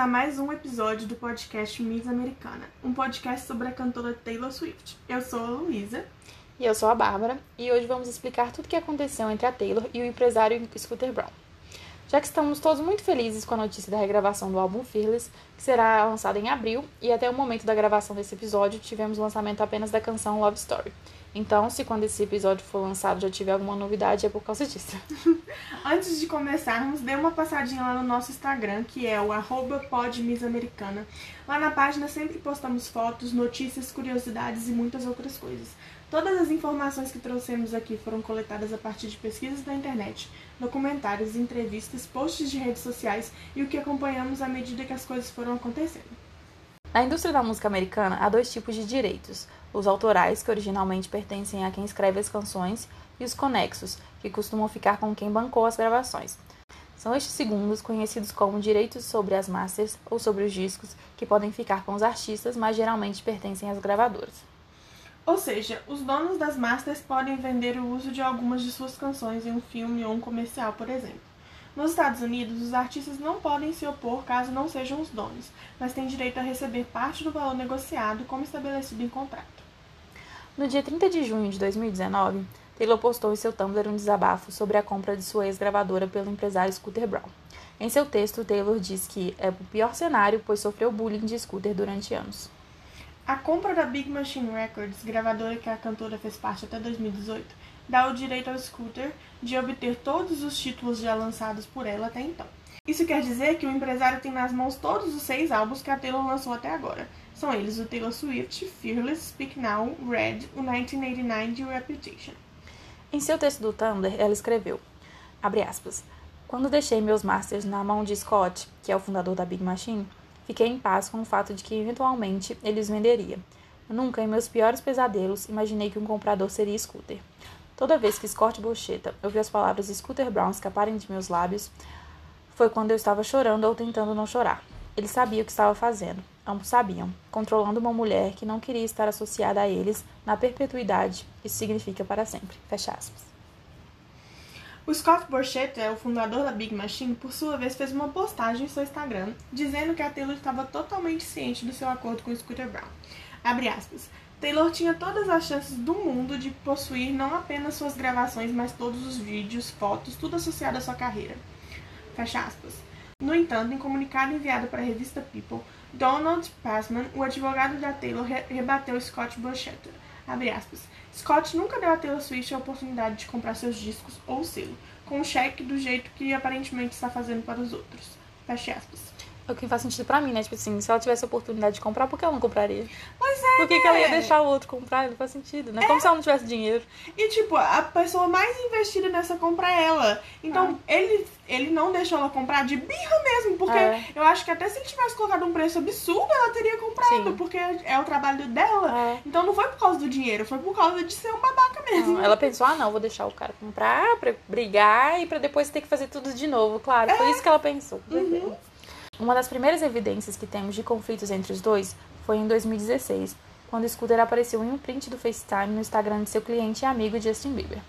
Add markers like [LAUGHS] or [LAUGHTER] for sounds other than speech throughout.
a mais um episódio do podcast Miss Americana, um podcast sobre a cantora Taylor Swift. Eu sou a Luísa. E eu sou a Bárbara, e hoje vamos explicar tudo o que aconteceu entre a Taylor e o empresário Scooter Brown. Já que estamos todos muito felizes com a notícia da regravação do álbum Fearless, que será lançado em abril, e até o momento da gravação desse episódio tivemos o lançamento apenas da canção Love Story. Então, se quando esse episódio for lançado já tiver alguma novidade, é por causa disso. [LAUGHS] Antes de começarmos, dê uma passadinha lá no nosso Instagram, que é o podmissamericana. Lá na página sempre postamos fotos, notícias, curiosidades e muitas outras coisas. Todas as informações que trouxemos aqui foram coletadas a partir de pesquisas da internet, documentários, entrevistas, posts de redes sociais e o que acompanhamos à medida que as coisas foram acontecendo. Na indústria da música americana, há dois tipos de direitos: os autorais, que originalmente pertencem a quem escreve as canções, e os conexos, que costumam ficar com quem bancou as gravações. São estes segundos conhecidos como direitos sobre as masters ou sobre os discos, que podem ficar com os artistas, mas geralmente pertencem às gravadoras. Ou seja, os donos das masters podem vender o uso de algumas de suas canções em um filme ou um comercial, por exemplo. Nos Estados Unidos, os artistas não podem se opor caso não sejam os donos, mas têm direito a receber parte do valor negociado, como estabelecido em contrato. No dia 30 de junho de 2019, Taylor postou em seu Tumblr um desabafo sobre a compra de sua ex-gravadora pelo empresário Scooter Brown. Em seu texto, Taylor diz que é o pior cenário, pois sofreu bullying de Scooter durante anos. A compra da Big Machine Records, gravadora que a cantora fez parte até 2018, dá o direito ao Scooter de obter todos os títulos já lançados por ela até então. Isso quer dizer que o empresário tem nas mãos todos os seis álbuns que a Taylor lançou até agora. São eles o Taylor Swift, Fearless, Speak Now, Red, o 1989 e o Reputation. Em seu texto do Tumblr, ela escreveu, abre aspas, Quando deixei meus masters na mão de Scott, que é o fundador da Big Machine, Fiquei em paz com o fato de que eventualmente ele os venderia. nunca, em meus piores pesadelos, imaginei que um comprador seria Scooter. Toda vez que Scott Bocheta ouviu as palavras Scooter Brown escaparem de meus lábios, foi quando eu estava chorando ou tentando não chorar. Ele sabia o que estava fazendo. Ambos sabiam, controlando uma mulher que não queria estar associada a eles na perpetuidade. Isso significa para sempre. Fecha aspas. O Scott Borchetta, o fundador da Big Machine, por sua vez fez uma postagem em seu Instagram dizendo que a Taylor estava totalmente ciente do seu acordo com o Scooter Brown. Abre aspas. Taylor tinha todas as chances do mundo de possuir não apenas suas gravações, mas todos os vídeos, fotos, tudo associado à sua carreira. Fecha aspas. No entanto, em comunicado enviado para a revista People, Donald Passman, o advogado da Taylor, rebateu Scott Borchetta. Scott nunca deu a Taylor Swift a oportunidade de comprar seus discos ou selo, com um cheque do jeito que aparentemente está fazendo para os outros. Feche aspas. É o que faz sentido pra mim, né? Tipo assim, se ela tivesse a oportunidade de comprar, por que ela não compraria? Pois é. Por que, né? que ela ia deixar o outro comprar? Não faz sentido, né? É. Como se ela não tivesse dinheiro. E, tipo, a pessoa mais investida nessa compra é ela. Então, ah. ele, ele não deixou ela comprar de birra mesmo. Porque é. eu acho que até se ele tivesse colocado um preço absurdo, ela teria comprado. Sim. Porque é o trabalho dela. É. Então, não foi por causa do dinheiro, foi por causa de ser um babaca mesmo. Não, ela pensou, ah, não, vou deixar o cara comprar pra brigar e pra depois ter que fazer tudo de novo. Claro, foi é. isso que ela pensou. Uhum. Uma das primeiras evidências que temos de conflitos entre os dois foi em 2016, quando Scooter apareceu em um print do FaceTime no Instagram de seu cliente e amigo Justin Bieber.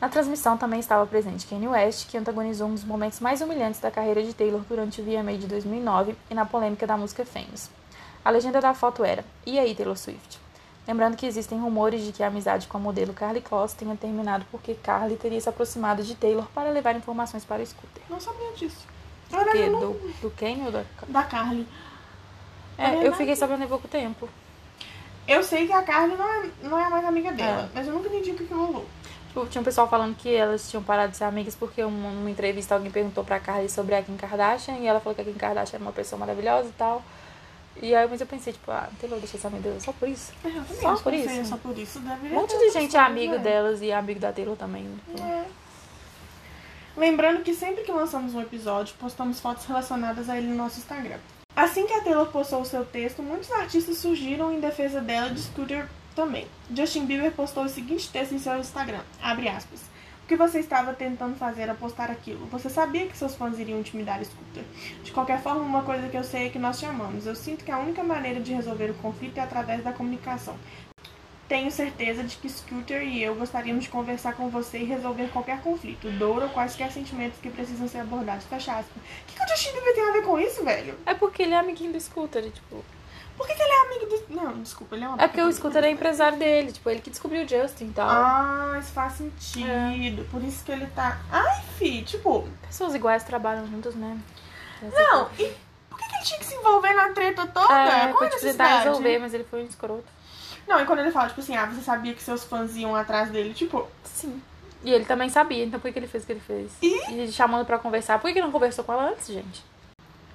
Na transmissão também estava presente Kanye West, que antagonizou um dos momentos mais humilhantes da carreira de Taylor durante o VMA de 2009 e na polêmica da música Famous. A legenda da foto era: E aí, Taylor Swift? Lembrando que existem rumores de que a amizade com a modelo Carly Kloss tenha terminado porque Carly teria se aproximado de Taylor para levar informações para o Scooter. Não sabia disso. Do quê? Do, do Ken ou da... Da Carly. É, eu fiquei sabendo há pouco tempo. Eu sei que a Carly não é, não é mais amiga dela, é. mas eu nunca entendi o que, que rolou. Tipo, tinha um pessoal falando que elas tinham parado de ser amigas porque uma, numa entrevista alguém perguntou pra Carly sobre a Kim Kardashian e ela falou que a Kim Kardashian era uma pessoa maravilhosa e tal. E aí, mas eu pensei, tipo, ah, não Taylor deixar essa amiga só por isso? É, eu só por isso? Só por isso, deve Um monte de gente é amigo né? delas e é amigo da Taylor também. Tipo. É. Lembrando que sempre que lançamos um episódio, postamos fotos relacionadas a ele no nosso Instagram. Assim que a Taylor postou o seu texto, muitos artistas surgiram em defesa dela de Scooter também. Justin Bieber postou o seguinte texto em seu Instagram, abre aspas. O que você estava tentando fazer ao postar aquilo? Você sabia que seus fãs iriam intimidar Scooter. De qualquer forma, uma coisa que eu sei é que nós te amamos. Eu sinto que a única maneira de resolver o conflito é através da comunicação. Tenho certeza de que Scooter e eu gostaríamos de conversar com você e resolver qualquer conflito, dor ou quaisquer sentimentos que precisam ser abordados. Fecha aspas. O que, que o Justin Bieber tem a ver com isso, velho? É porque ele é amiguinho do Scooter, tipo. Por que, que ele é amigo do. Não, desculpa, ele é uma É porque o Scooter é empresário dele, tipo, ele que descobriu o Justin e tal. Ah, isso faz sentido. Por isso que ele tá. Ai, fi, tipo. Pessoas iguais trabalham juntas, né? Essa Não, e por que, que ele tinha que se envolver na treta toda? É, Qual a tipo, necessidade? resolver, mas ele foi um escroto. Não, e quando ele fala, tipo assim, ah, você sabia que seus fãs iam atrás dele, tipo, Sim. E ele também sabia, então por que ele fez o que ele fez? E? E chamando pra conversar. Por que que não conversou com ela antes, gente?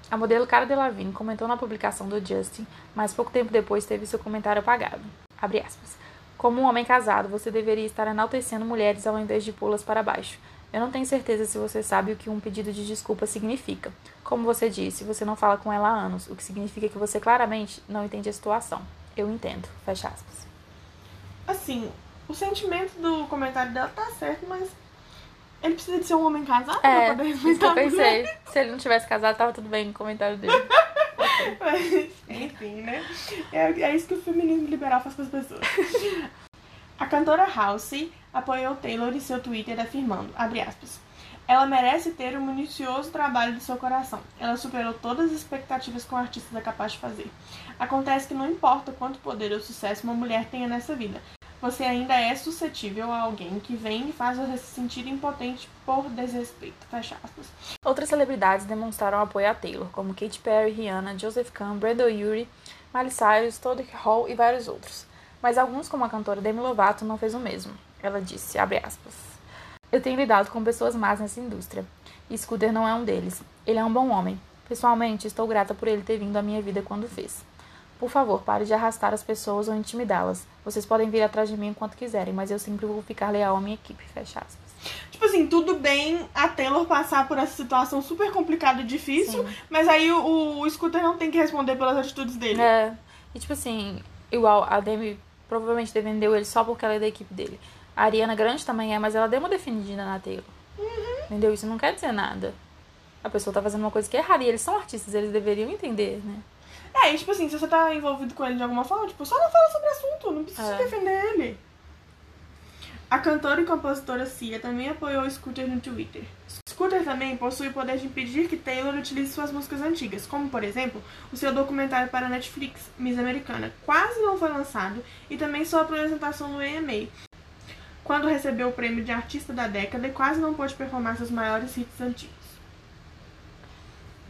A modelo Cara Delevingne comentou na publicação do Justin, mas pouco tempo depois teve seu comentário apagado. Abre aspas. Como um homem casado, você deveria estar enaltecendo mulheres ao invés de pô-las para baixo. Eu não tenho certeza se você sabe o que um pedido de desculpa significa. Como você disse, você não fala com ela há anos, o que significa que você claramente não entende a situação. Eu entendo. Fecha aspas. assim, o sentimento do comentário dela tá certo, mas ele precisa de ser um homem casado É, pra poder isso que eu pensei. [LAUGHS] Se ele não tivesse casado, tava tudo bem no comentário dele. Mas, enfim, né? É, é isso que o feminismo liberal faz com as pessoas. [LAUGHS] A cantora Halsey apoiou Taylor em seu Twitter afirmando, abre aspas, ela merece ter o minucioso trabalho do seu coração. Ela superou todas as expectativas que um artista é capaz de fazer. Acontece que não importa quanto poder ou sucesso uma mulher tenha nessa vida, você ainda é suscetível a alguém que vem e faz você se sentir impotente por desrespeito. Fecha aspas. Outras celebridades demonstraram apoio a Taylor, como Katy Perry, Rihanna, Joseph Kahn, Brandon Urie, Miley Cyrus, Todd Hall e vários outros. Mas alguns, como a cantora Demi Lovato, não fez o mesmo. Ela disse, aspas, Eu tenho lidado com pessoas más nessa indústria, e Scooter não é um deles. Ele é um bom homem. Pessoalmente, estou grata por ele ter vindo à minha vida quando fez. Por favor, pare de arrastar as pessoas ou intimidá-las. Vocês podem vir atrás de mim enquanto quiserem, mas eu sempre vou ficar leal à minha equipe. Fecha aspas. Tipo assim, tudo bem a Taylor passar por essa situação super complicada e difícil, Sim. mas aí o, o Scooter não tem que responder pelas atitudes dele. É. E tipo assim, igual a Demi provavelmente defendeu ele só porque ela é da equipe dele. A Ariana Grande também é, mas ela deu uma defendida na Taylor. Entendeu? Isso não quer dizer nada. A pessoa tá fazendo uma coisa que é errada. E eles são artistas, eles deveriam entender, né? É, e tipo assim, se você tá envolvido com ele de alguma forma, tipo, só não fala sobre o assunto, não precisa É. defender ele. A cantora e compositora Cia também apoiou o Scooter no Twitter. Scooter também possui o poder de impedir que Taylor utilize suas músicas antigas, como, por exemplo, o seu documentário para a Netflix, Miss Americana, quase não foi lançado, e também sua apresentação no AMA, quando recebeu o prêmio de artista da década e quase não pôde performar seus maiores hits antigos.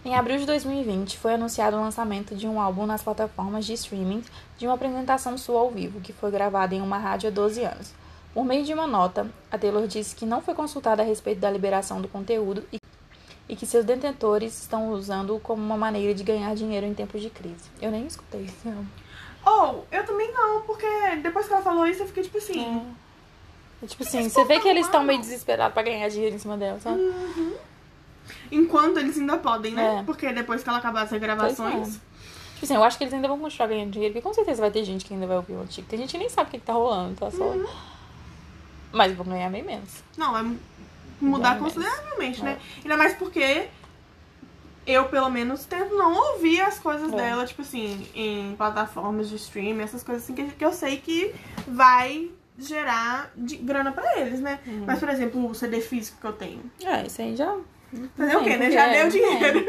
Em abril de 2020, foi anunciado o lançamento de um álbum nas plataformas de streaming de uma apresentação sua ao vivo, que foi gravada em uma rádio há 12 anos. Por meio de uma nota, a Taylor disse que não foi consultada a respeito da liberação do conteúdo e, e que seus detentores estão usando como uma maneira de ganhar dinheiro em tempos de crise. Eu nem escutei esse álbum. Ou, eu também não, porque depois que ela falou isso, eu fiquei tipo assim. É tipo que assim, você vê que eles estão meio desesperados pra ganhar dinheiro em cima dela, sabe? Enquanto eles ainda podem, né? É. Porque depois que ela acabar as regravações. Tipo assim, eu acho que eles ainda vão continuar ganhando dinheiro, porque com certeza vai ter gente que ainda vai ouvir o antigo. Tem gente que nem sabe o que, que tá rolando, tá só. Uhum. Mas vão ganhar bem menos. Não, vai mudar Bem menos. consideravelmente, É. né? Ainda mais porque eu, pelo menos, tento não ouvir as coisas É. dela, tipo assim, em plataformas de streaming, essas coisas assim, que, que eu sei que vai gerar de, grana pra eles, né? Uhum. Mas, por exemplo, o CD físico que eu tenho. É, isso aí já. Fazer o quê, né? Já deu dinheiro.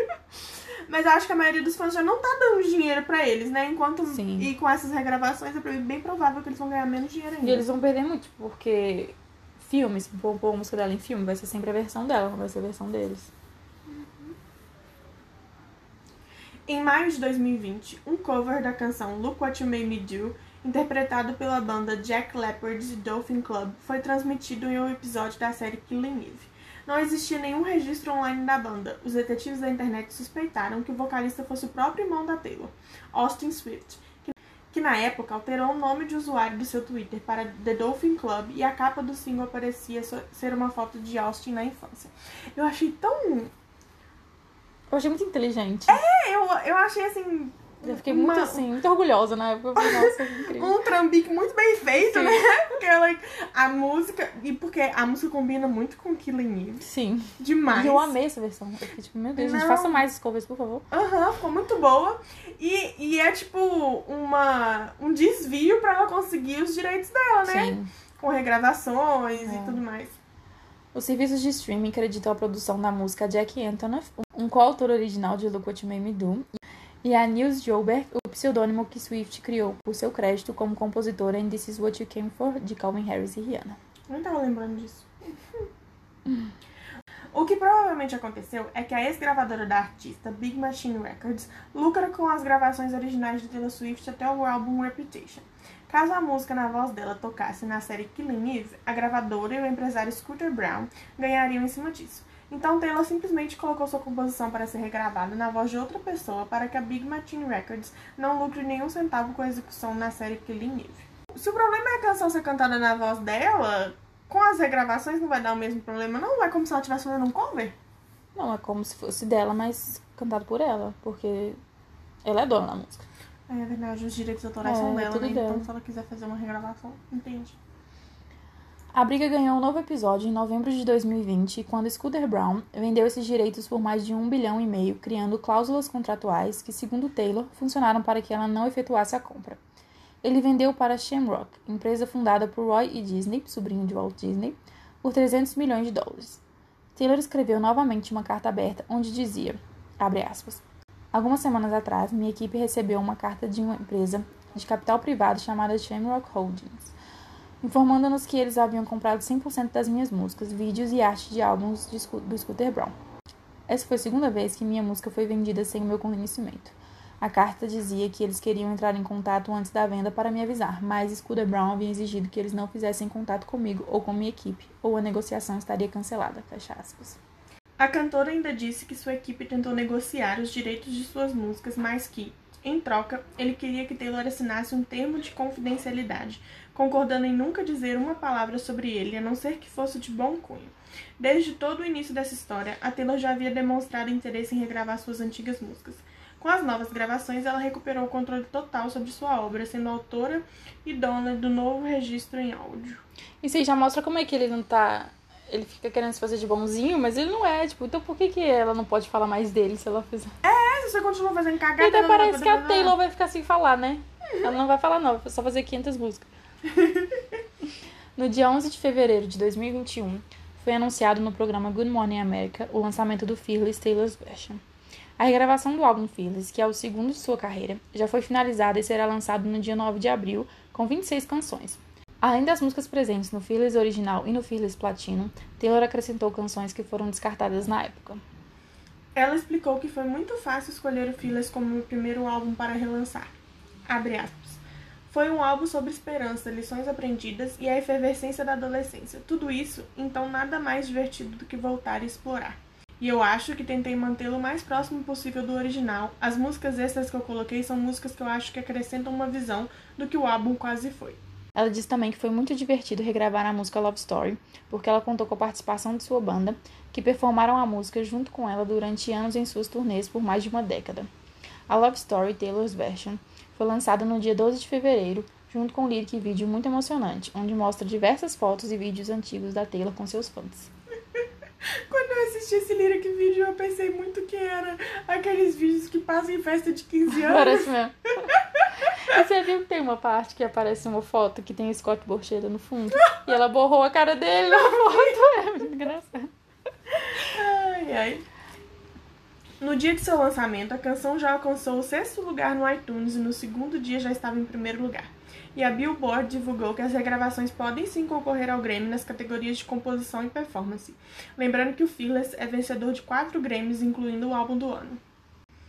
Mas eu acho que a maioria dos fãs já não tá dando dinheiro pra eles, né? Enquanto. Sim. E com essas regravações é bem provável que eles vão ganhar menos dinheiro ainda. E eles vão perder muito, porque filmes, pôr pôr a música dela em filme, vai ser sempre a versão dela, não vai ser a versão deles. Em maio de 2020, um cover da canção Look What You Made Me Do, interpretado pela banda Jack Leopard's Dolphin Club, foi transmitido em um episódio da série Killing Eve. Não existia nenhum registro online da banda. Os detetives da internet suspeitaram que o vocalista fosse o próprio irmão da Taylor, Austin Swift, que, na época alterou o nome de usuário do seu Twitter para The Dolphin Club e a capa do single parecia ser uma foto de Austin na infância. Eu achei tão Eu achei muito inteligente. É, eu, eu achei assim. Eu fiquei muito Uma- assim, muito orgulhosa na época. Falei, nossa, incrível. um trambique muito bem feito, Sim. né? [LAUGHS] Porque ela, a música. E porque a música combina muito com Killing Eve. Sim. Demais. E eu amei essa versão. Eu fiquei tipo, meu Deus, gente, faça mais covers, por favor. Aham, ficou muito boa. E, e é tipo uma, um desvio pra ela conseguir os direitos dela, né? Sim. Com regravações É. e tudo mais. Os serviços de streaming acreditam a produção da música Jack Antonoff, um coautor original de Look What You Made Me Do, e a Nils Joberg, o pseudônimo que Swift criou por seu crédito como compositora em This Is What You Came For, de Calvin Harris e Rihanna. Nem tava lembrando disso. [LAUGHS] O que provavelmente aconteceu é que a ex-gravadora da artista, Big Machine Records, lucra com as gravações originais de Taylor Swift até o álbum Reputation. Caso a música na voz dela tocasse na série Killing Eve, a gravadora e o empresário Scooter Brown ganhariam em cima disso. Então Taylor simplesmente colocou sua composição para ser regravada na voz de outra pessoa para que a Big Machine Records não lucre nenhum centavo com a execução na série Killing Eve. Se o problema é a canção ser cantada na voz dela, com as regravações não vai dar o mesmo problema, não? Vai como se ela estivesse fazendo um cover? Não, é como se fosse dela, mas cantado por ela, porque ela é dona da música. É verdade, os direitos autorais É, são é dela, né? dela. Então se ela quiser fazer uma regravação, entende. A briga ganhou um novo episódio em novembro de 2020, quando Scooter Brown vendeu esses direitos por mais de um bilhão e meio, criando cláusulas contratuais que, segundo Taylor, funcionaram para que ela não efetuasse a compra. Ele vendeu para Shamrock, empresa fundada por Roy E. Disney, sobrinho de Walt Disney, por 300 milhões de dólares. Taylor escreveu novamente uma carta aberta onde dizia, aspas, Algumas semanas atrás, minha equipe recebeu uma carta de uma empresa de capital privado chamada Shamrock Holdings, informando-nos que eles haviam comprado 100% das minhas músicas, vídeos e arte de álbuns do Scooter Brown. Essa foi a segunda vez que minha música foi vendida sem o meu conhecimento. A carta dizia que eles queriam entrar em contato antes da venda para me avisar, mas Scooter Brown havia exigido que eles não fizessem contato comigo ou com minha equipe, ou a negociação estaria cancelada. Fecha aspas. A cantora ainda disse que sua equipe tentou negociar os direitos de suas músicas, mas que, em troca, ele queria que Taylor assinasse um termo de confidencialidade, concordando em nunca dizer uma palavra sobre ele, a não ser que fosse de bom cunho. Desde todo o início dessa história, a Taylor já havia demonstrado interesse em regravar suas antigas músicas. Com as novas gravações, ela recuperou o controle total sobre sua obra, sendo autora e dona do novo registro em áudio. Isso aí já mostra como é que ele não tá. Ele fica querendo se fazer de bonzinho, mas ele não é, tipo, então por que, que ela não pode falar mais dele se ela fizer? É, se você continua fazendo cagada... E vai parece que a Taylor vai ficar sem falar, né? Ela não vai falar, não, vai só fazer 500 músicas. [LAUGHS] No dia 11 de fevereiro de 2021, foi anunciado no programa Good Morning America o lançamento do Fearless Taylor's Version. A regravação do álbum Fearless, que é o segundo de sua carreira, já foi finalizada e será lançado no dia 9 de abril, com 26 canções. Além das músicas presentes no Fearless original e no Fearless Platinum, Taylor acrescentou canções que foram descartadas na época. Ela explicou que foi muito fácil escolher o Fearless como o primeiro álbum para relançar. Abre aspas. Foi um álbum sobre esperança, lições aprendidas e a efervescência da adolescência. Tudo isso, então nada mais divertido do que voltar e explorar. E eu acho que tentei mantê-lo o mais próximo possível do original. As músicas extras que eu coloquei são músicas que eu acho que acrescentam uma visão do que o álbum quase foi. Ela disse também que foi muito divertido regravar a música Love Story, porque ela contou com a participação de sua banda, que performaram a música junto com ela durante anos em suas turnês por mais de uma década. A Love Story Taylor's Version foi lançada no dia 12 de fevereiro, junto com um lyric vídeo muito emocionante, onde mostra diversas fotos e vídeos antigos da Taylor com seus fãs. [LAUGHS] Quando eu assisti esse lyric vídeo, eu pensei muito que era aqueles vídeos que passam em festa de 15 [LAUGHS] anos. Parece mesmo. [LAUGHS] E você viu que tem uma parte que aparece uma foto que tem o Scott Borchetta no fundo? E ela borrou a cara dele na foto. É muito engraçado. Ai, ai. No dia de seu lançamento, a canção já alcançou o sexto lugar no iTunes e no segundo dia já estava em primeiro lugar. E a Billboard divulgou que as regravações podem sim concorrer ao Grammy nas categorias de composição e performance. Lembrando que o Fearless é vencedor de quatro Grammys, incluindo o álbum do ano.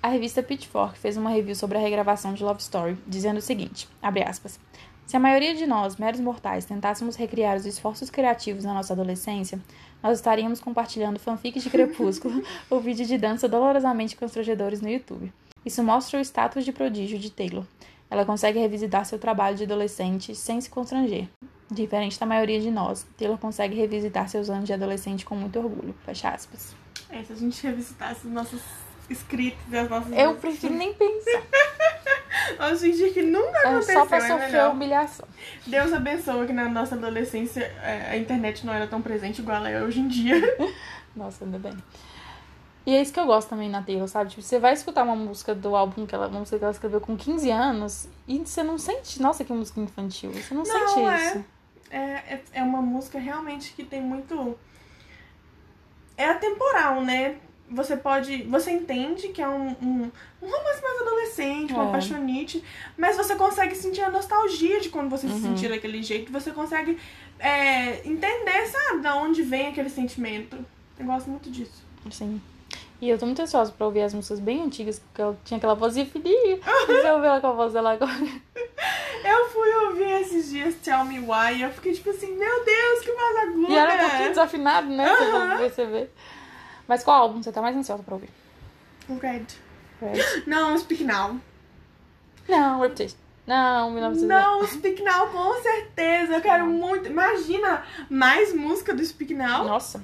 A revista Pitchfork fez uma review sobre a regravação de Love Story, dizendo o seguinte, abre aspas, se a maioria de nós, meros mortais, tentássemos recriar os esforços criativos na nossa adolescência, nós estaríamos compartilhando fanfics de Crepúsculo [LAUGHS] ou vídeos de dança dolorosamente constrangedores no YouTube. Isso mostra o status de prodígio de Taylor. Ela consegue revisitar seu trabalho de adolescente sem se constranger. Diferente da maioria de nós, Taylor consegue revisitar seus anos de adolescente com muito orgulho. Fecha aspas. É, se a gente revisitasse os nossos escritos e as nossas. Eu prefiro nem pensar. [LAUGHS] Eu senti que nunca É aconteceu. só pra é sofrer melhor. humilhação. Deus abençoe que na nossa adolescência é, a internet não era tão presente igual ela é hoje em dia. [LAUGHS] Nossa, ainda bem. E é isso que eu gosto também na Taylor, sabe? Tipo, você vai escutar uma música do álbum que ela, uma música que ela escreveu com 15 anos e você não sente, nossa, que música infantil. Você não, Não, sente é. isso. É, é, é uma música realmente que tem muito. É atemporal, né? Você pode. Você entende que é um, um, um romance mais adolescente, uma É. apaixonite, mas você consegue sentir a nostalgia de quando você se Uhum. sentir daquele jeito. Você consegue é, entender, sabe, de onde vem aquele sentimento. Eu gosto muito disso. Sim. E eu tô muito ansiosa pra ouvir as músicas bem antigas, porque ela tinha aquela vozinha fininha. Você ouviu ela com a voz dela agora? Eu fui ouvir esses dias Tell Me Why e eu fiquei tipo assim, meu Deus, que voz aguda! E era um pouquinho desafinado, né? Você vai perceber. Mas qual álbum você tá mais ansiosa pra ouvir? O Red. Red? [GASPS] Não, Speak Now. Não, Reputation. Não, 1900. Não, Speak Now, com certeza. Eu quero muito. Imagina mais música do Speak Now. Nossa.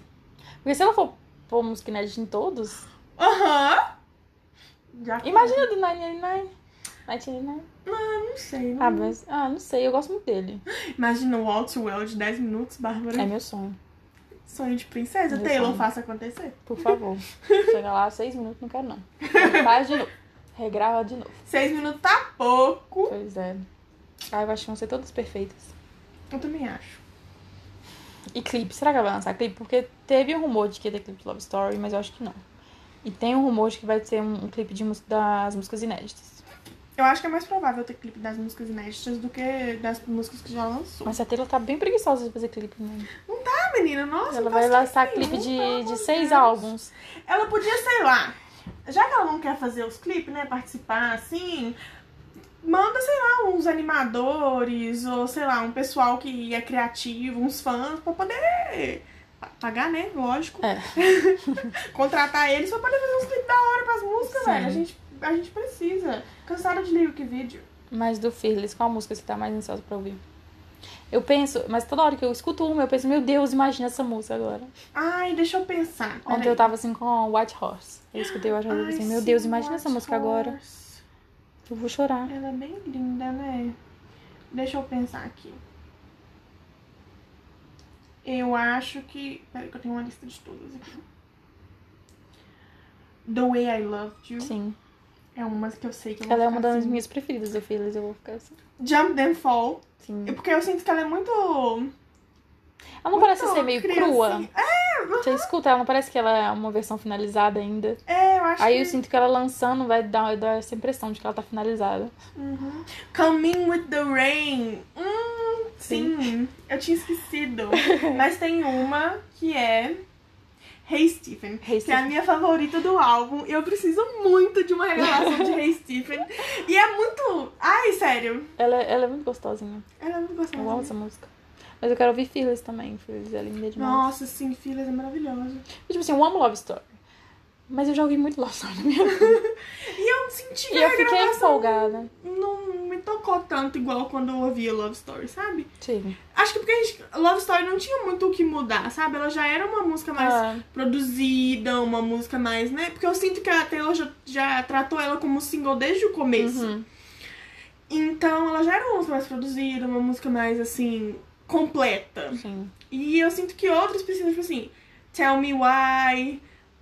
Porque se ela for pôr música inédita em todos, Aham. Já imagina do 999. 1999. Ah, não sei. Não... Ah, mas. Ah, não sei, eu gosto muito dele. Imagina o Walt Well de 10 minutos, Bárbara. É meu sonho. Sonho de princesa. Meu Taylor, sonho. faça acontecer. Por favor. [LAUGHS] Chega lá, seis minutos, não quero não. Faz de novo. Regrava de novo. Seis minutos tá pouco. Pois é. Ah, eu acho que vão ser todas perfeitas. Eu também acho. E clipe, será que ela vai lançar clipe? Porque teve um rumor de que ia ter clipe de Love Story, mas eu acho que não. E tem um rumor de que vai ter um, um clipe de das músicas inéditas. Eu acho que é mais provável ter clipe das músicas inéditas do que das músicas que já lançou. Mas a Taylor tá bem preguiçosa de fazer clipe, né? Ah, menina, nossa. Ela vai lançar clipe de, de seis Deus. álbuns. Ela podia, sei lá, já que ela não quer fazer os clipes, né, participar assim, manda, sei lá, uns animadores ou, sei lá, um pessoal que é criativo, uns fãs, pra poder pa- pagar, né, lógico. É. [LAUGHS] Contratar eles pra poder fazer uns clipes da hora pras músicas, Sim. velho. A gente, a gente precisa. Cansada de lyric vídeo. Mas do Fearless, qual música você tá mais ansiosa pra ouvir? Eu penso, mas toda hora que eu escuto uma, eu penso, meu Deus, imagina essa música agora. Ai, deixa eu pensar. Ontem eu tava assim com White Horse. Eu escutei White Horse e pensei, meu sim, Deus, imagina White essa música agora. Horse. Eu vou chorar. Ela é bem linda, né? Deixa eu pensar aqui. Eu acho que. Peraí, que eu tenho uma lista de todas aqui. The Way I Loved You Sim. É uma que eu sei que eu vou Ela é uma das assim. minhas preferidas do Fearless, eu vou ficar assim. Jump Then Fall. Sim. É Porque eu sinto que ela é muito. Ela não parece muito ser meio criancinha. crua. Você escuta, ela não parece que ela é uma versão finalizada ainda. É, eu acho Aí que. eu sinto que ela lançando vai dar, dar essa impressão de que ela tá finalizada. Uhum. Coming with the Rain. Hum, sim. Eu tinha esquecido. [LAUGHS] Mas tem uma que é. Hey Stephen, Hey, que é a Stephen. minha favorita do álbum. Eu preciso muito de uma revelação de Hey Stephen. E é muito. Ai, sério. Ela, é- ela é muito gostosinha. Ela é muito Eu amo gostosa. essa música. Mas eu quero ouvir Fearless também. Fearless é linda demais. Nossa, sim, Filhas é maravilhosa. Tipo assim, eu amo Love Story. Mas eu já ouvi muito Love Story na minha vida. [LAUGHS] E eu senti e eu fiquei empolgada. não me tocou tanto igual quando eu ouvia Love Story, sabe? Sim. Acho que porque a gente, Love Story não tinha muito o que mudar, sabe? Ela já era uma música mais Ah, produzida, uma música mais, né? Porque eu sinto que a Taylor já, já tratou ela como single desde o começo. uhum. Então ela já era uma música mais produzida, uma música mais assim, completa. Sim. E eu sinto que outras precisam, tipo assim, Tell Me Why.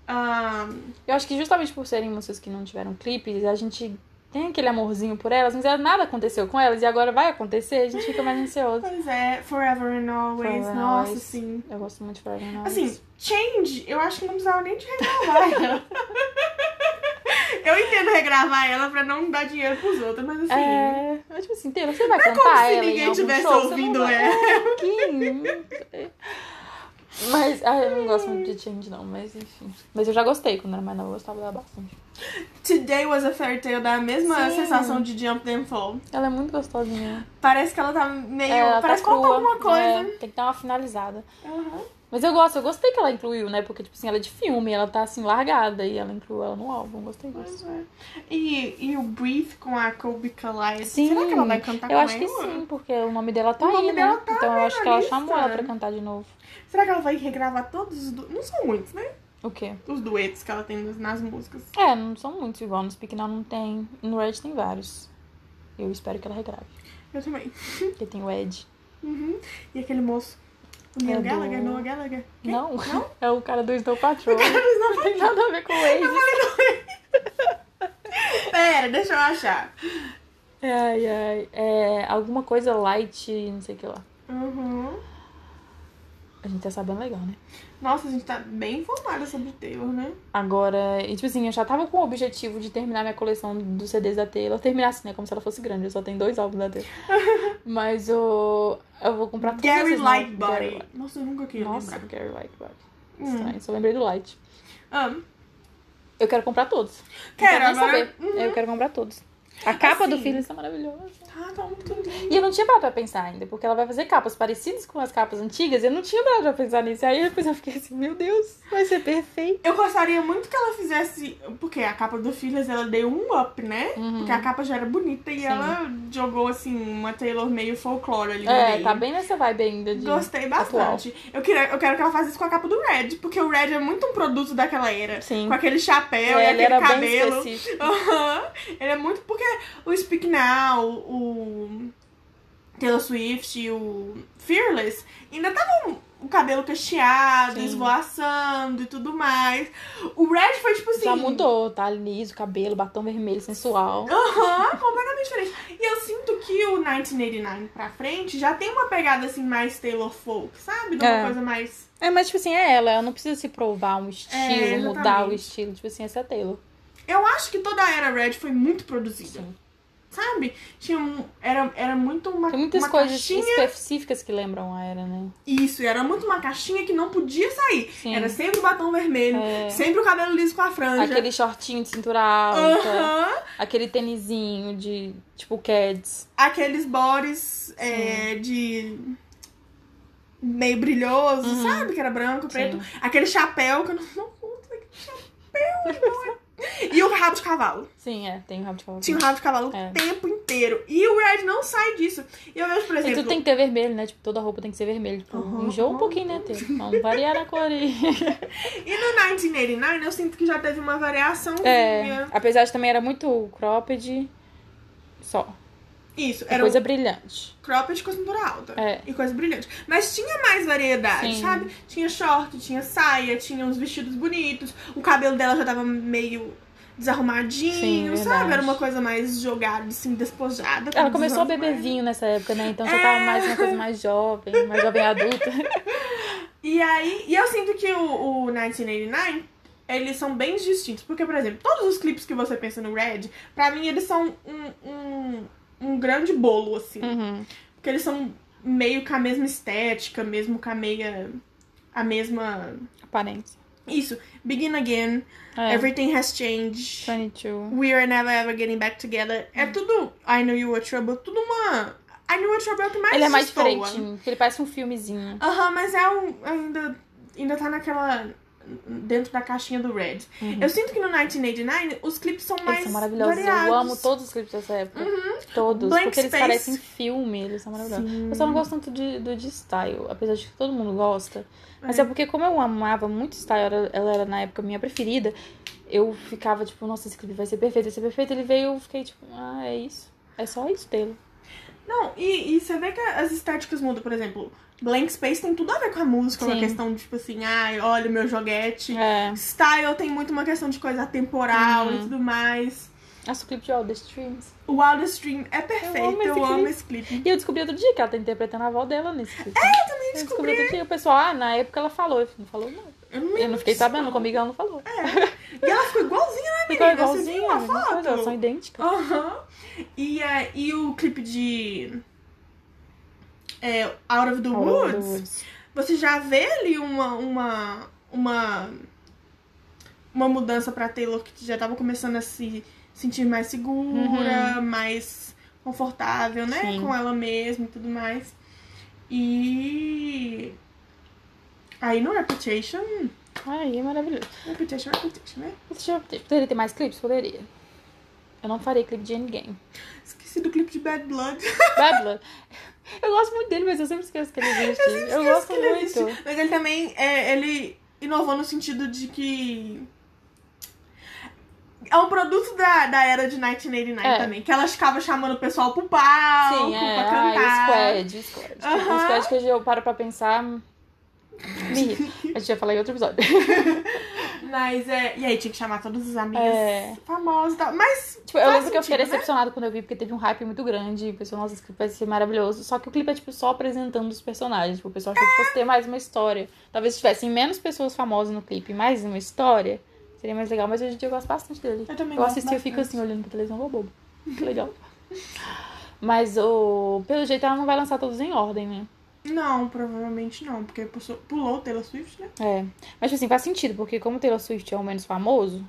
Um, Eu acho que justamente por serem músicas que não tiveram clipes, a gente tem aquele amorzinho por elas, mas nada aconteceu com elas e agora vai acontecer, a gente fica mais ansioso. pois é, Forever and Always. Forever Nossa, Always. sim. Eu gosto muito de Forever and Always. Assim, Change, eu acho que não precisava nem de regravar [LAUGHS] ela. eu entendo regravar ela pra não dar dinheiro pros outros, mas assim. É, é tipo assim, Taylor, você vai Não é cantar como se ela em ninguém algum tivesse show? Você não ouvindo ela. É, um. Mas, ah, eu não gosto muito de Change, não, mas enfim. Mas eu já gostei, quando era mais nova, eu gostava dela bastante. Today Was a Fairy Tale dá a mesma Sim. sensação de Jump Then Fall. Ela é muito gostosinha. Parece que ela tá meio. É, ela parece tá que falta crua. alguma coisa. É, tem que dar uma finalizada. Aham. Mas eu gosto, eu gostei que ela incluiu, né? Porque, tipo assim, ela é de filme, ela tá assim, largada, e ela incluiu ela no álbum. Gostei disso. É. E, e o Breathe com a Kobe Calais. Sim, Será que ela vai cantar eu com acho que sim, porque o nome dela tá O aí, né? tá então eu acho que ela lista. chamou ela pra cantar de novo. Será que ela vai regravar todos os. Du... Não são muitos, né? O quê? Os duetos que ela tem nas- músicas. É, não são muitos igual. No Speak Now não tem. No Red tem vários. Eu espero que ela regrave. Eu também. [LAUGHS] Porque tem o Ed. Uhum. E aquele moço. O Neil É do- Gallagher? Noah Gallagher? Quem? Não, Não? [LAUGHS] é o cara do Snow Patrol. O cara do Snow Não tem nada a ver com o Wade. [LAUGHS] Pera, deixa eu achar. Ai, ai. É alguma coisa light, não sei o que lá. Uhum. A gente tá sabendo legal, né? Nossa, a gente tá bem informada sobre Taylor, né? Agora, e, tipo assim, eu já tava com o objetivo de terminar minha coleção dos CDs da Taylor. Terminar assim, né? Como se ela fosse grande. Eu só tenho dois álbuns da Taylor. [LAUGHS] Mas eu, eu vou comprar todos Gary esses Lightbody. Gary- Nossa, eu nunca queria Nossa, lembrar. Gary Lightbody. Hum. Estranho, só lembrei do Light. Ah, Eu quero comprar todos. Quero, não quero agora- saber. Eu quero comprar todos. A capa do Assim. Feelings tá maravilhosa. Tá, tá muito lindo. E eu não tinha parado pra pensar ainda, porque ela vai fazer capas parecidas com as capas antigas. e Eu não tinha parado pra pensar nisso. Aí depois eu fiquei assim, meu Deus, vai ser perfeito. Eu gostaria muito que ela fizesse. Porque a capa do Filhas ela deu um up, né? Uhum. Porque a capa já era bonita e Sim. ela jogou assim uma Taylor meio folclore ali É, meio. tá bem nessa vibe ainda de. Gostei atual. bastante. Eu, queria, eu quero que ela faça isso com a capa do Red, porque o Red é muito um produto daquela era. Sim. Com aquele chapéu É, e ele aquele cabelo. [LAUGHS] Aham. Ele é muito. Porque o Speak Now, o Taylor Swift e o Fearless ainda estavam o cabelo cacheado, Sim. esvoaçando e tudo mais. O Red foi tipo assim. Já mudou, tá liso, cabelo, batom vermelho, sensual. Aham, completamente diferente. E eu sinto que o 1989 pra frente já tem uma pegada assim mais Taylor Folk, sabe? De uma É. coisa mais. É, mas tipo assim, é ela, ela não precisa se provar um estilo, É, mudar o estilo. Tipo assim, essa é a Taylor. Eu acho que toda a era Red foi muito produzida. Sim. Sabe? Tinha um, era, era muito uma, Tem muitas uma coisas caixinha. específicas que lembram a era, né? Isso, e era muito uma caixinha que não podia sair. Sim. Era sempre o batom vermelho, É. sempre o cabelo liso com a franja. Aquele shortinho de cintura alta, Aham. aquele tênisinho de, tipo, Keds. Aqueles bodies é, de. meio brilhoso, Uhum. sabe? Que era branco, preto. Aquele chapéu que eu não, conto aquele chapéu. é? E o rabo de cavalo. Sim, é, tem o rabo de cavalo. Tinha o rabo de cavalo É. o tempo inteiro. E o Red não sai disso. E eu vejo, por E exemplo. tudo tem que ter vermelho, né? Tipo, toda roupa tem que ser vermelho. Tipo, Aham, enjoa um pouquinho, né? Ter. Vamos variar na cor aí. E no 1989 eu sinto que já teve uma variação. É, apesar de também era muito cropped, só. Isso, É era coisa brilhante. cropped com cintura alta. É. E coisa brilhante. Mas tinha mais variedade, Sim. sabe? Tinha short, tinha saia, tinha uns vestidos bonitos. O cabelo dela já tava meio desarrumadinho, Sim, sabe? Era uma coisa mais jogada, assim, despojada. Ela com começou a beber vinho nessa época, né? Então já É. tava mais uma coisa mais jovem, mais jovem adulta. [LAUGHS] E aí, e eu sinto que o, o 1989, eles são bem distintos. Porque, por exemplo, todos os clipes que você pensa no Red, pra mim eles são um, um, um grande bolo, assim. Uhum. Porque eles são meio com a mesma estética, mesmo com a meia. a mesma. Aparência. Isso. Begin Again, É. Everything Has Changed, 22. We Are Never Ever Getting Back Together. É tudo I Know You Were Trouble, tudo uma. I Know You Were Trouble é o que mais Ele é mais diferentinho, porque ele parece um filmezinho. Aham, mas é um. Ainda, ainda tá naquela. Dentro da caixinha do Red. Eu sinto que no 1989 os clipes são mais. Eles são maravilhosos. variados. Eu amo todos os clipes dessa época. Todos. Blank porque eles Space. parecem filme, eles são maravilhosos. Sim. Eu só não gosto tanto de, do de style, apesar de que todo mundo gosta. Mas É. é, porque como eu amava muito style, ela, ela era na época minha preferida, eu ficava tipo, nossa, esse clipe vai ser perfeito, vai ser perfeito. Ele veio, eu fiquei tipo, ah, é isso. É só isso dele. Não, e, e você vê que as estéticas mudam, por exemplo, Blank Space tem tudo a ver com a música, uma Sim. questão de tipo assim, ai, olha o meu joguete. É. Style tem muito uma questão de coisa atemporal Uhum. e tudo mais. Nossa, o clipe de All the Streams. O Wild Stream é perfeito, amo eu esse amo, clipe. esse clipe. E eu descobri outro dia que ela tá interpretando a avó dela nesse clipe. É, eu também Eu descobri descobri. outro dia, o pessoal, ah, na época ela falou. Eu não falou não. Eu não, Eu não fiquei sabendo, não. comigo ela não falou. E ela ficou igualzinha, né, Ficou menina? Viu igualzinha, a a mesma coisa, elas são foto? idênticas. Aham. E, é, e o clipe de é, Out of the Woods, Woods. você já vê ali uma uma uma, uma mudança pra Taylor que já tava começando a se sentir mais segura, mais confortável, né, Sim. com ela mesma e tudo mais. E aí no Reputation, Ai, é maravilhoso. Reputation, Reputation, né? Poderia ter mais clipes? Poderia. Eu não farei clipe de Endgame. Esqueci do clipe de Bad Blood. Bad Blood. [LAUGHS] Eu gosto muito dele, mas eu sempre esqueço que ele existe. Eu, Esqueço gosto que ele muito. existe. Mas ele também, é, ele inovou no sentido de que É um produto da, da era de 1989 É. também. Que ela ficava chamando o pessoal pro palco, Sim, é. pra Ai, cantar. Squad, Squad. Aham. Squad que hoje eu paro pra pensar. Me ri. A gente vai falar em outro episódio. [LAUGHS] Mas é. E aí tinha que chamar todos os amigos É. famosos e tal. Mas. Tipo, eu lembro que eu fiquei né? decepcionada quando eu vi, porque teve um hype muito grande. O pessoal, nossa, esse clipe vai ser maravilhoso. Só que o clipe é, tipo, só apresentando os personagens. Tipo, o pessoal achou que fosse ter mais uma história. Talvez se tivessem menos pessoas famosas no clipe e mais uma história, seria mais legal. Mas hoje em dia eu gosto bastante dele. Eu também Eu gosto assisti e fico assim, olhando pra televisão, ô bobo. Que legal. Mas, o... pelo jeito, ela não vai lançar todos em ordem, né? Não, provavelmente não. Porque pulou- pulou o Taylor Swift, né? É. Mas, tipo assim, faz sentido, porque como Taylor Swift é o menos famoso,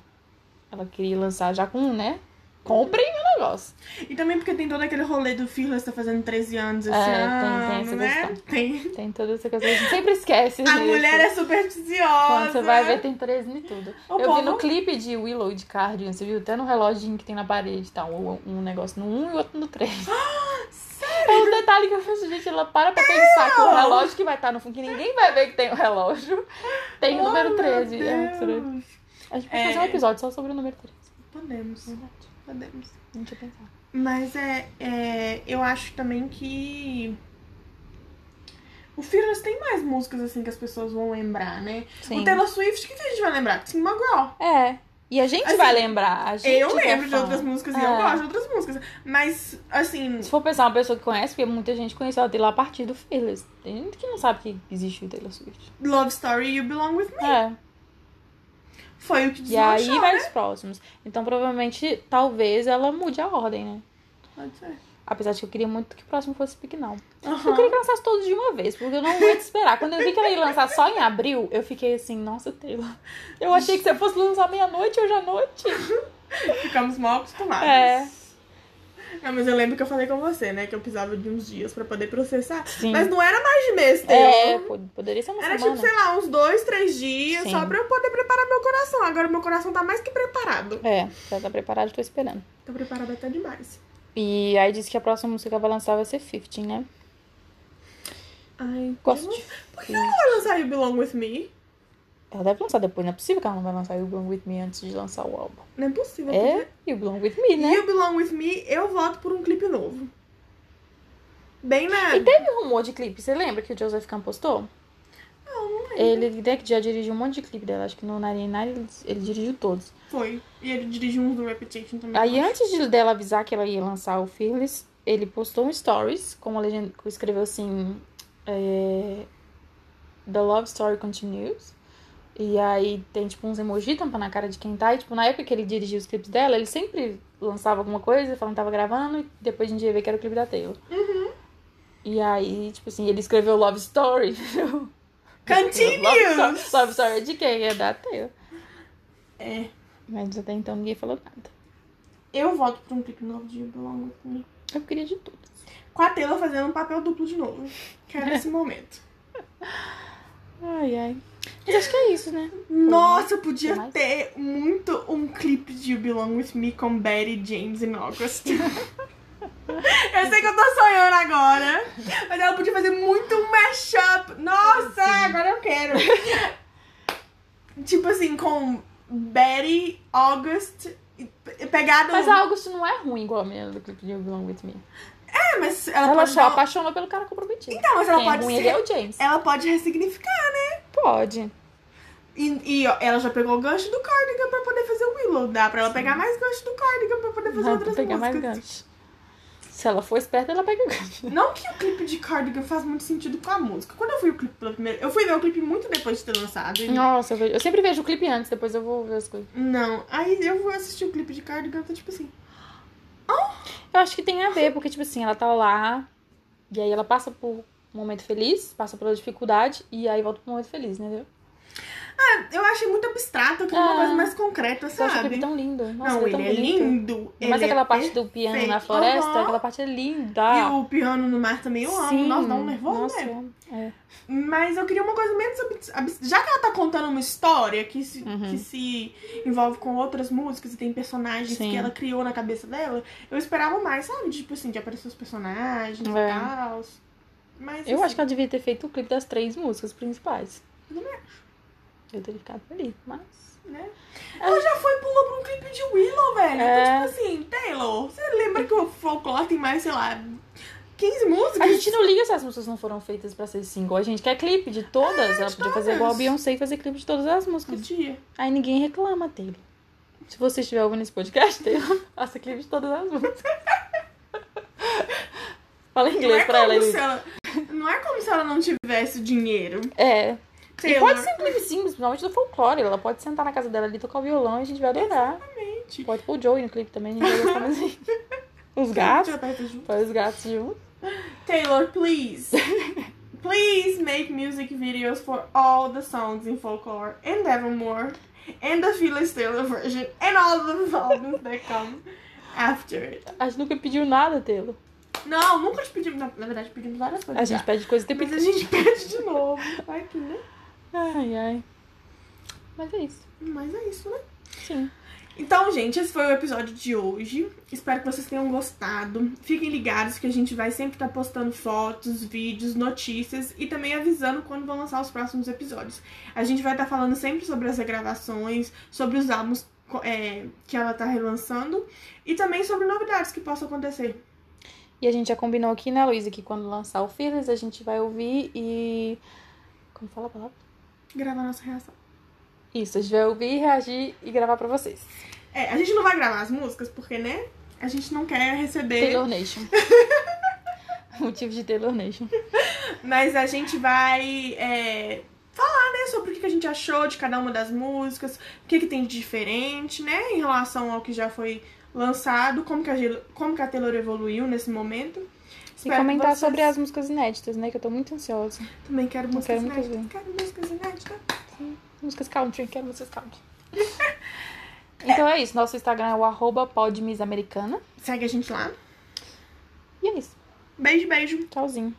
ela queria lançar já com, né? Comprem o negócio. E também porque tem todo aquele rolê do Fearless tá fazendo 13 anos esse É, tem- ano, tem né? questão. Tem. Tem toda essa coisa. A gente sempre esquece. A disso. mulher é supersticiosa. Quando você vai ver, tem 13 e tudo. O eu vi povo- no clipe de Willow de Cardigan, você viu? Até no reloginho que tem na parede, tá? Um, um negócio no 1 e outro no 3. [GASPS] [GASPS] É [LAUGHS] um detalhe que eu falei, gente, ela para pra pensar que o relógio que vai estar no fundo, que ninguém vai ver que tem o relógio, tem o Oh, número meu 13. É, a gente pode É. fazer um episódio só sobre o número 13. Podemos, Verdade. podemos. Não tinha pensado. Mas é, é. Eu acho também que. O Fearless tem mais músicas assim que as pessoas vão lembrar, né? Sim. O Taylor Swift, que a gente vai lembrar? Tim McGraw. É. E a gente Assim, vai lembrar. A gente Eu é lembro de outras músicas e É. eu gosto de outras músicas. Mas, assim. Se for pensar uma pessoa que conhece, porque muita gente conheceu a Taylor a partir do Fearless. Tem gente que não sabe que existe o Taylor Swift. Love Story You Belong With Me. É. Foi o que E aí deslanchou, vai né? os próximos. Então, provavelmente, talvez ela mude a ordem, né? Pode ser. Apesar de que eu queria muito que o próximo fosse Speak Now. Eu queria que lançasse todos de uma vez, porque eu não aguento esperar. Quando eu vi que ela ia lançar só em abril, eu fiquei assim, nossa, Taylor. Eu achei que você fosse lançar meia-noite hoje à noite. [LAUGHS] Ficamos mal acostumados. É. Não, mas eu lembro que eu falei com você, né? Que eu precisava de uns dias pra poder processar. Sim. Mas não era mais de mês, É, Taylor. po- poderia ser uma Era semana. tipo, sei lá, uns dois, três dias, Sim. só pra eu poder preparar meu coração. Agora meu coração tá mais que preparado. É, já tá preparado, tô esperando. Tô preparada até demais. E aí disse que a próxima música que ela vai lançar vai ser 15, né? Ai, Gosto de. Por que ela não vai lançar You Belong With Me? Ela deve lançar depois, não é possível que ela não vai lançar You Belong With Me antes de lançar o álbum. Não é possível. É You Belong With Me, né? You Belong With Me, eu voto por um clipe novo. Bem na... E teve um rumor de clipe, você lembra que o Joseph Kahn postou? Não, não lembro. Ele né, que já dirigiu um monte de clipe dela, acho que no 99 ele, ele dirigiu todos. Foi. E ele dirigiu uns do Reputation também. Aí antes de, dela avisar que ela ia lançar o Fearless, ele postou um stories com uma legenda que escreveu assim: é, The Love Story Continues. E aí tem tipo uns emoji tampando a cara de quem tá. E tipo, na época que ele dirigia os clipes dela, ele sempre lançava alguma coisa, falando que tava gravando, e depois de um dia ver que era o clipe da Taylor. E aí, tipo assim, ele escreveu Love Story. [LAUGHS] entendeu? Love Story, Continues! Love Story é de quem? É da Taylor. É. Mas até então ninguém falou nada. Eu voto por um clipe novo de Belong With Me. Eu queria de tudo. Com a Taylor fazendo um papel duplo de novo. Quero esse [LAUGHS] momento. Ai, ai. Mas acho que é isso, né? Nossa, podia ter muito um clipe de You Belong With Me com Betty, James e August. [LAUGHS] Eu sei que eu tô sonhando agora, mas ela podia fazer muito um mashup. Nossa, agora eu quero. tipo assim, com Betty, August, pegado. Mas a August não é ruim igual a menina do clipe de You Belong With Me. É, mas ela, Ela, pode. dar- apaixonou pelo cara comprometido. Então, mas ela Quem pode é ser- é o James. Ela pode ressignificar, né? Pode. E, e, ó, ela já pegou o gancho do Cardigan pra poder fazer o Willow. Dá pra ela pegar mais gancho do Cardigan pra poder fazer outras pegar mais músicas. gancho. Se ela for esperta, ela pega o gancho. Não que o clipe de Cardigan faz muito sentido com a música. Quando eu fui o clipe pela primeira... Eu fui ver o clipe muito depois de ter lançado. e- Nossa, eu, vejo- eu sempre vejo o clipe antes, depois eu vou ver as coisas. Não. Aí eu vou assistir o clipe de Cardigan, tô tipo assim... Eu acho que tem a ver, porque, tipo assim, ela tá lá, e aí ela passa por um momento feliz, passa pela dificuldade, e aí volta pro momento feliz, entendeu? Ah, eu achei muito abstrato, eu queria uma Ah. coisa mais concreta, Eu acho o sabe? clipe tão lindo. Nossa, Não, ele é tão ele é bonito. lindo. Mas ele aquela é parte do piano na perfeito. floresta, Aham. aquela parte é linda. E o piano no mar também eu amo. Sim. Nossa, dá um nervoso, Nossa, né? eu amo. É. Mas eu queria uma coisa menos abs- abs- Já que ela tá contando uma história que se, Uhum. que se envolve com outras músicas e tem personagens Sim. que ela criou na cabeça dela, eu esperava mais, sabe? Tipo assim, de aparecer os personagens É. e tal. Mas. Eu assim, acho que ela devia ter feito o clipe das três músicas principais. Eu também Eu teria ficado feliz, mas. né? Ela já foi e pulou pra um clipe de Willow, velho. É. Então, tipo assim, Taylor, você lembra que o folclore tem mais, sei lá, 15 músicas? A gente não liga se as músicas não foram feitas pra ser single. A gente quer clipe de todas. Ela podia fazer igual a todas. Beyoncé e fazer clipe de todas as músicas. Podia. Aí ninguém reclama, Taylor. Se você estiver ouvindo esse podcast, Taylor, [LAUGHS] faça clipe de todas as músicas. [LAUGHS] Fala Não inglês é, pra ela, Luiz. ela, não é como se ela não tivesse dinheiro. É. E Taylor, pode ser um clipe simples, principalmente do folclore. Ela pode sentar na casa dela ali, tocar o violão e a gente vai adorar. Exatamente. Pode pôr o Joey no clipe também, a gente vai gostar mais ainda. [LAUGHS] Os gatos. Põe os gatos junto. Taylor, please. [LAUGHS] please make music videos for all the songs in folklore and Evermore and the Phyllis Taylor version and all the albums that come after it. A gente nunca pediu nada, Taylor. Não, nunca te pedimos. Na, na verdade, pedimos várias coisas. A gente já. pede coisa o tempo Mas a gente pede de novo. Vai que, né? Ai, ai. Mas é isso. Mas é isso, né? Sim. Então, gente, esse foi o episódio de hoje. Espero que vocês tenham gostado. Fiquem ligados que a gente vai sempre estar postando fotos, vídeos, notícias e também avisando quando vão lançar os próximos episódios. A gente vai estar falando sempre sobre as regravações, sobre os álbuns é, que ela tá relançando e também sobre novidades que possam acontecer. E a gente já combinou aqui, né, Luísa, que quando lançar o Fearless, a gente vai ouvir e. Como fala a palavra? Gravar nossa reação. Isso, a gente vai ouvir, reagir e gravar pra vocês. É, a gente não vai gravar as músicas porque, né? A gente não quer receber. Taylor Nation. [LAUGHS] Motivo de Taylor Nation. Mas a gente vai é, falar, né, sobre o que a gente achou de cada uma das músicas, o que, que tem de diferente, né, em relação ao que já foi lançado, como que a, como que a Taylor evoluiu nesse momento. E Espero que comentar vocês- sobre as músicas inéditas, né? Que eu tô muito ansiosa. Também quero músicas quero muito inéditas. Quero músicas inéditas. Músicas country, quero músicas country. [LAUGHS] então é isso. Nosso Instagram é o arroba. Segue a gente lá. E é isso. Beijo, beijo. Tchauzinho.